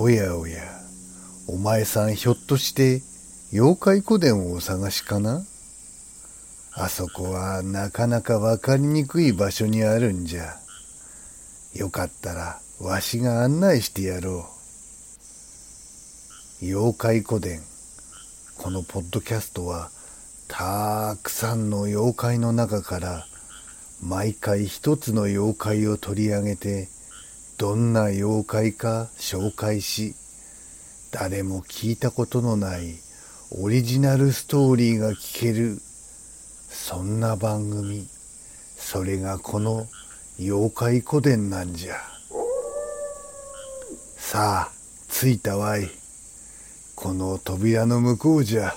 おやおや、お前さんひょっとして妖怪古殿をお探しかな？あそこはなかなかわかりにくい場所にあるんじゃ。よかったらわしが案内してやろう。妖怪古殿。このポッドキャストはたくさんの妖怪の中から毎回一つの妖怪を取り上げてどんな妖怪か紹介し誰も聞いたことのないオリジナルストーリーが聞けるそんな番組。それがこの妖怪古典なんじゃ。さあ着いたわい。この扉の向こうじゃ。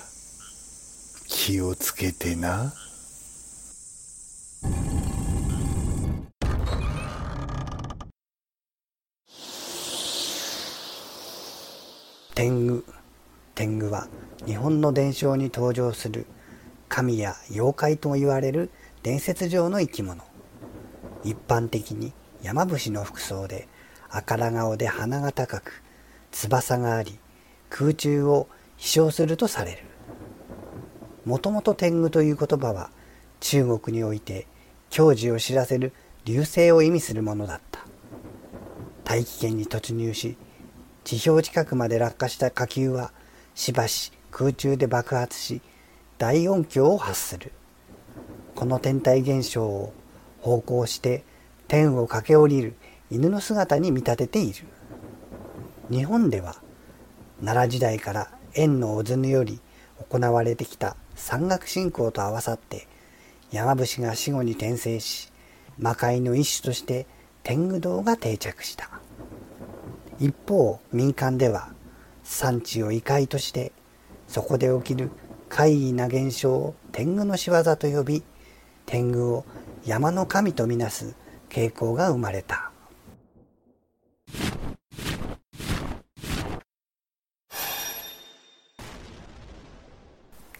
気をつけてな。天狗天狗は日本の伝承に登場する神や妖怪とも言われる伝説上の生き物。一般的に山伏の服装で赤ら顔で鼻が高く翼があり空中を飛翔するとされる。もともと天狗という言葉は中国において矜持を知らせる流星を意味するものだった。大気圏に突入し地表近くまで落下した火球はしばし空中で爆発し大音響を発する。この天体現象を方向して天を駆け下りる犬の姿に見立てている。日本では奈良時代から円の小津より行われてきた山岳信仰と合わさって山伏が死後に転生し魔界の一種として天狗堂が定着した。一方民間では産地を異界としてそこで起きる怪異な現象を天狗の仕業と呼び天狗を山の神とみなす傾向が生まれた。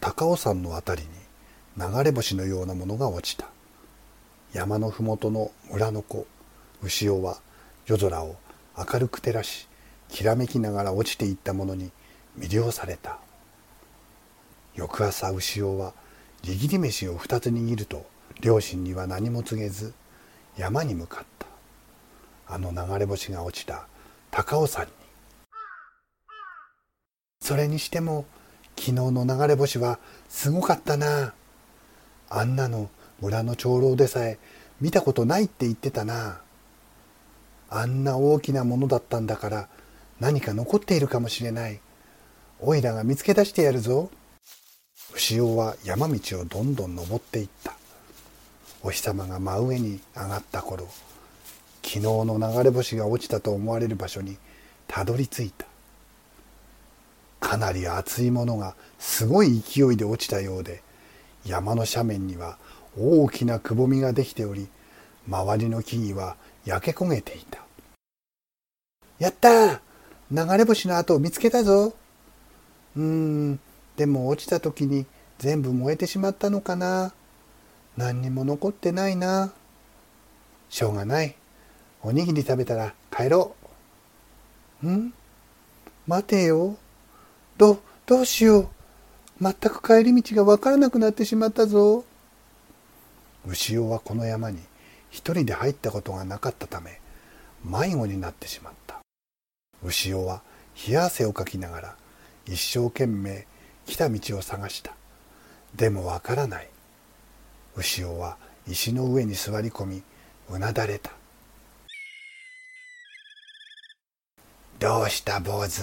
高尾山の辺りに流れ星のようなものが落ちた。山の麓の村の子牛尾は夜空を明るく照らしきらめきながら落ちていったものに魅了された。翌朝牛尾は握り飯を二つ握ると両親には何も告げず山に向かった。あの流れ星が落ちた高尾山に。それにしても昨日の流れ星はすごかったな。あんなの村の長老でさえ見たことないって言ってたな。あんな大きなものだったんだから何か残っているかもしれない。おいらが見つけ出してやるぞ。牛尾は山道をどんどん登っていった。お日様が真上に上がった頃、昨日の流れ星が落ちたと思われる場所にたどり着いた。かなり熱いものがすごい勢いで落ちたようで、山の斜面には大きなくぼみができており、周りの木々は焼け焦げていた。やった流れ星の跡を見つけたぞ。うーん、でも落ちた時に全部燃えてしまったのかな。何にも残ってないな。しょうがない。おにぎり食べたら帰ろう。ん？待てよ。ど、どうしよう。全く帰り道がわからなくなってしまったぞ。牛尾はこの山に一人で入ったことがなかったため迷子になってしまった。牛尾は冷や汗をかきながら一生懸命来た道を探した。でもわからない。牛尾は石の上に座り込みうなだれた。どうした坊主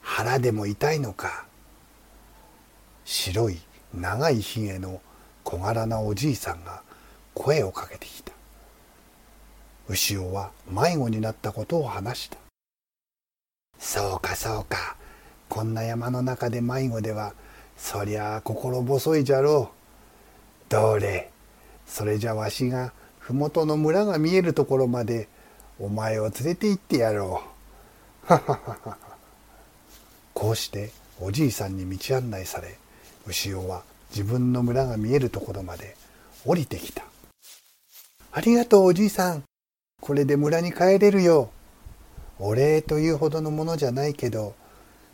腹でも痛いのか。白い長いひげの小柄なおじいさんが声をかけてきた。牛尾は迷子になったことを話したそうかそうかこんな山の中で迷子ではそりゃあ心細いじゃろうどれ？それじゃわしが麓の村が見えるところまでお前を連れて行ってやろう。こうしておじいさんに道案内され牛尾は自分の村が見えるところまで降りてきた。ありがとうおじいさん。これで村に帰れるよ。お礼というほどのものじゃないけど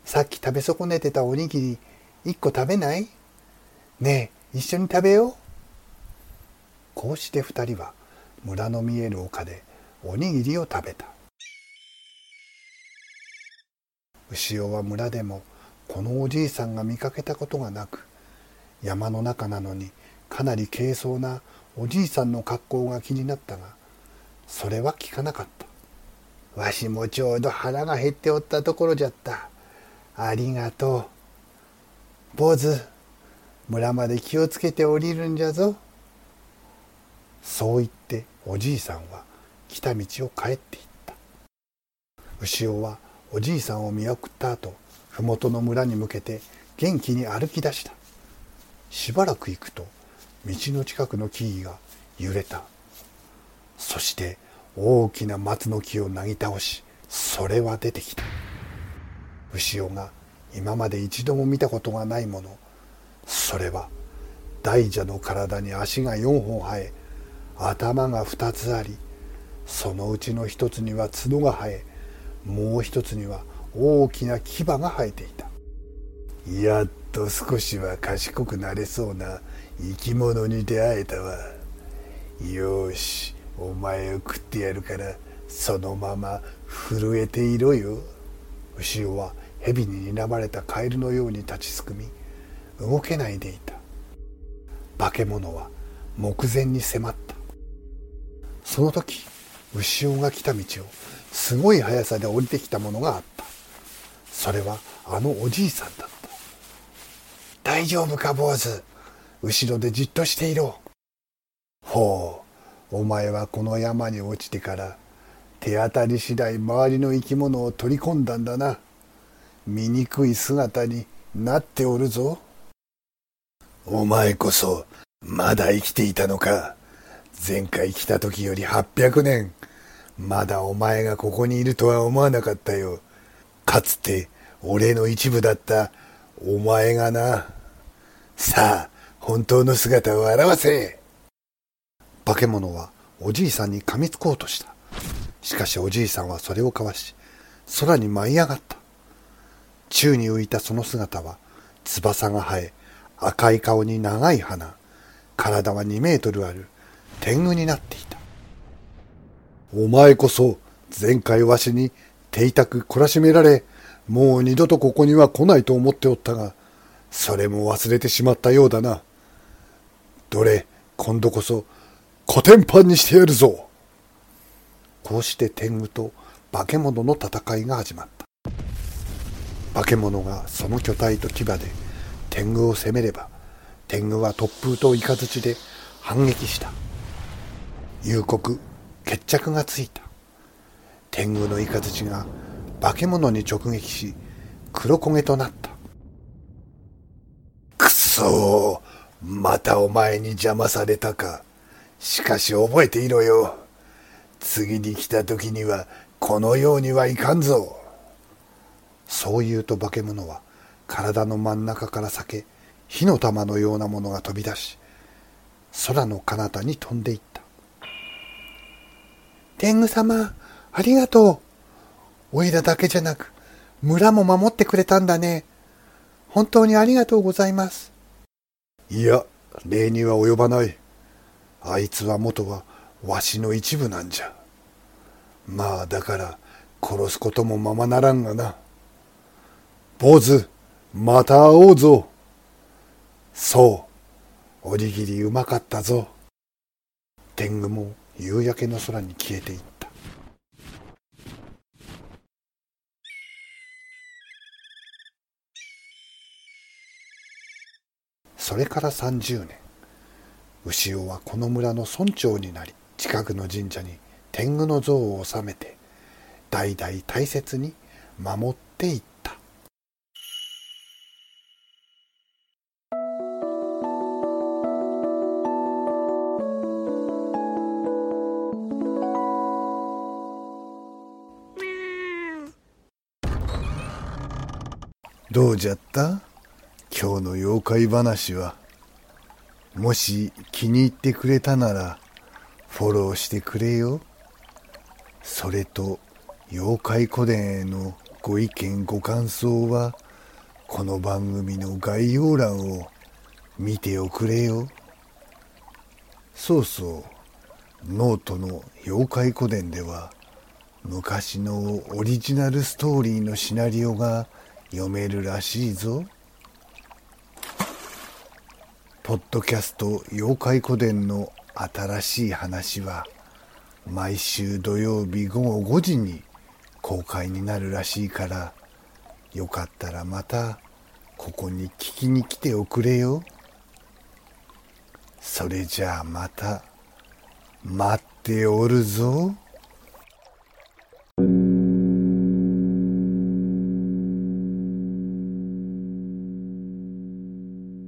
さっき食べ損ねてたおにぎり一個食べない？ねえ一緒に食べよう。こうして二人は村の見える丘でおにぎりを食べた。牛尾は村でもこのおじいさんが見かけたことがなく山の中なのにかなり軽装なおじいさんの格好が気になったがそれは聞かなかった。わしもちょうど腹が減っておったところじゃった。ありがとう。坊主村まで気をつけて降りるんじゃぞ。そう言っておじいさんは来た道を帰っていった。牛尾はおじいさんを見送った後麓の村に向けて元気に歩き出した。しばらく行くと道の近くの木々が揺れた。そして大きな松の木をなぎ倒しそれは出てきた。牛尾が今まで一度も見たことがないもの。それは大蛇の体に足が4本生え頭が2つありそのうちの一つには角が生えもう一つには大きな牙が生えていた。やっと少しは賢くなれそうな生き物に出会えたわ。よし。お前を食ってやるからそのまま震えていろよ。牛尾は蛇に睨まれたカエルのように立ちすくみ動けないでいた。化け物は目前に迫った。その時牛尾が来た道をすごい速さで降りてきたものがあった。それはあのおじいさんだった。大丈夫か坊主。後ろでじっとしていろ。ほう。お前はこの山に落ちてから手当たり次第周りの生き物を取り込んだんだな。醜い姿になっておるぞ。お前こそまだ生きていたのか。前回来た時より800年。まだお前がここにいるとは思わなかったよ。かつて俺の一部だったお前がな。さあ本当の姿を現せ。化け物はおじいさんに噛みつこうとした。しかしおじいさんはそれをかわし空に舞い上がった。宙に浮いたその姿は翼が生え赤い顔に長い鼻体は2メートルある天狗になっていた。お前こそ前回わしに手痛く懲らしめられもう二度とここには来ないと思っておったがそれも忘れてしまったようだな。どれ今度こそコテンパンにしてやるぞ。こうして天狗と化け物の戦いが始まった。化け物がその巨体と牙で天狗を攻めれば天狗は突風と雷で反撃した。夕刻決着がついた。天狗の雷が化け物に直撃し黒焦げとなった。くそまたお前に邪魔されたか。しかし覚えていろよ。次に来た時にはこのようにはいかんぞ。そう言うと化け物は体の真ん中から裂け火の玉のようなものが飛び出し空の彼方に飛んでいった。天狗様ありがとう。おいらだけじゃなく村も守ってくれたんだね。本当にありがとうございます。いや礼には及ばない。あいつは元はわしの一部なんじゃ。まあだから殺すこともままならんがな。坊主また会おうぞ。そうおにぎりうまかったぞ。天狗も夕焼けの空に消えていった。それから30年。牛尾はこの村の村長になり近くの神社に天狗の像を納めて代々大切に守っていった。どうじゃった？今日の妖怪話は。もし気に入ってくれたならフォローしてくれよ。それと妖怪古伝へのご意見ご感想はこの番組の概要欄を見ておくれよ。そうそうノートの妖怪古伝では昔のオリジナルストーリーのシナリオが読めるらしいぞ。ポッドキャスト妖怪古伝の新しい話は毎週土曜日午後5時に公開になるらしいからよかったらまたここに聞きに来ておくれよそれじゃあまた待っておるぞ。